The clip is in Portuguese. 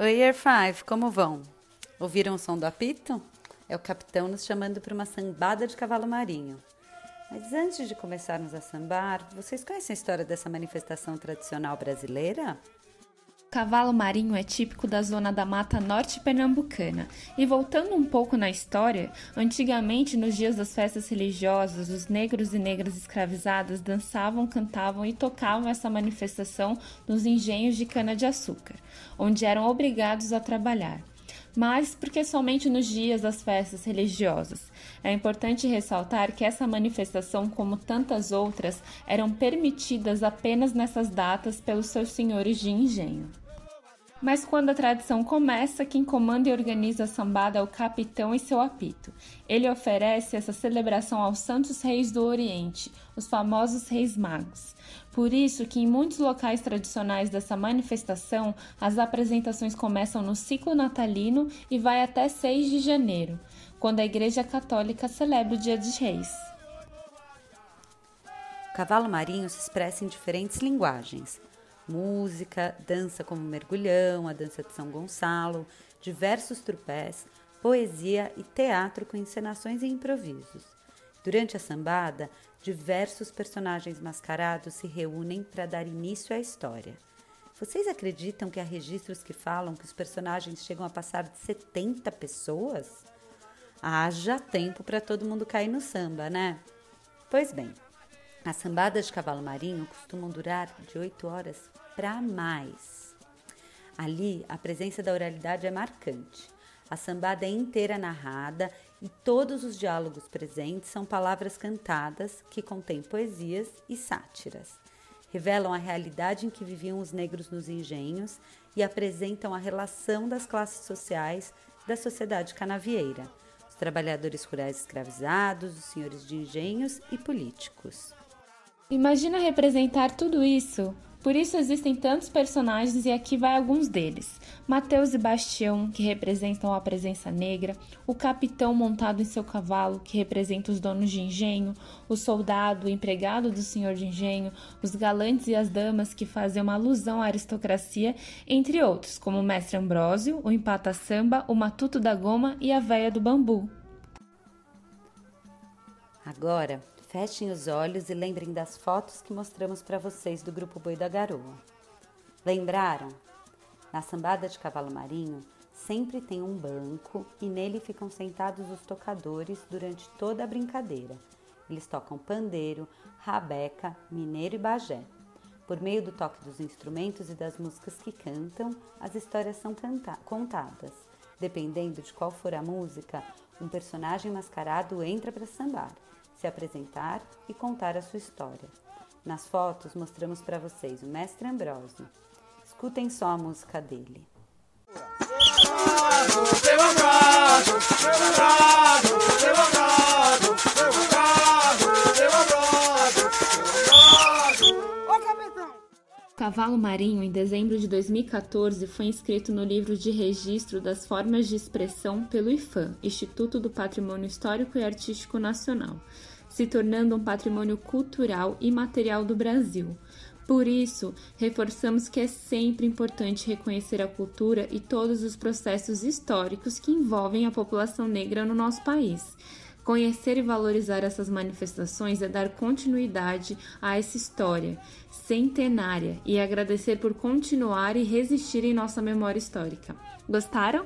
Oi, Air Five, como vão? Ouviram o som do apito? É o capitão nos chamando para uma sambada de cavalo marinho. Mas antes de começarmos a sambar, vocês conhecem a história dessa manifestação tradicional brasileira? Cavalo marinho é típico da zona da mata norte pernambucana. E voltando um pouco na história, antigamente nos dias das festas religiosas, os negros e negras escravizadas dançavam, cantavam e tocavam essa manifestação nos engenhos de cana-de-açúcar, onde eram obrigados a trabalhar mas porque somente nos dias das festas religiosas. É importante ressaltar que essa manifestação, como tantas outras, eram permitidas apenas nessas datas pelos seus senhores de engenho. Mas quando a tradição começa, quem comanda e organiza a sambada é o capitão e seu apito. Ele oferece essa celebração aos santos reis do Oriente, os famosos reis magos. Por isso que em muitos locais tradicionais dessa manifestação, as apresentações começam no ciclo natalino e vai até 6 de janeiro, quando a Igreja Católica celebra o Dia dos Reis. O cavalo marinho se expressa em diferentes linguagens música, dança como mergulhão, a dança de São Gonçalo, diversos trupés, poesia e teatro com encenações e improvisos. Durante a sambada, diversos personagens mascarados se reúnem para dar início à história. Vocês acreditam que há registros que falam que os personagens chegam a passar de 70 pessoas? Haja tempo para todo mundo cair no samba, né? Pois bem, as sambadas de cavalo marinho costumam durar de 8 horas para mais. Ali, a presença da oralidade é marcante. A sambada é inteira narrada e todos os diálogos presentes são palavras cantadas que contêm poesias e sátiras. Revelam a realidade em que viviam os negros nos engenhos e apresentam a relação das classes sociais da sociedade canavieira, os trabalhadores rurais escravizados, os senhores de engenhos e políticos. Imagina representar tudo isso. Por isso existem tantos personagens e aqui vai alguns deles. Mateus e Bastião, que representam a presença negra, o capitão montado em seu cavalo, que representa os donos de engenho, o soldado, o empregado do senhor de engenho, os galantes e as damas que fazem uma alusão à aristocracia, entre outros, como o mestre Ambrósio, o empata samba, o matuto da goma e a véia do bambu. Agora, Fechem os olhos e lembrem das fotos que mostramos para vocês do grupo Boi da Garoa. Lembraram? Na sambada de cavalo marinho, sempre tem um banco e nele ficam sentados os tocadores durante toda a brincadeira. Eles tocam pandeiro, rabeca, mineiro e bagé. Por meio do toque dos instrumentos e das músicas que cantam, as histórias são contadas. Dependendo de qual for a música, um personagem mascarado entra para sambar se apresentar e contar a sua história. Nas fotos mostramos para vocês o mestre Ambrósio. Escutem só a música dele. Cavalo Marinho, em dezembro de 2014, foi inscrito no livro de registro das formas de expressão pelo IFAM, Instituto do Patrimônio Histórico e Artístico Nacional, se tornando um patrimônio cultural e material do Brasil. Por isso, reforçamos que é sempre importante reconhecer a cultura e todos os processos históricos que envolvem a população negra no nosso país Conhecer e valorizar essas manifestações é dar continuidade a essa história centenária e agradecer por continuar e resistir em nossa memória histórica. Gostaram?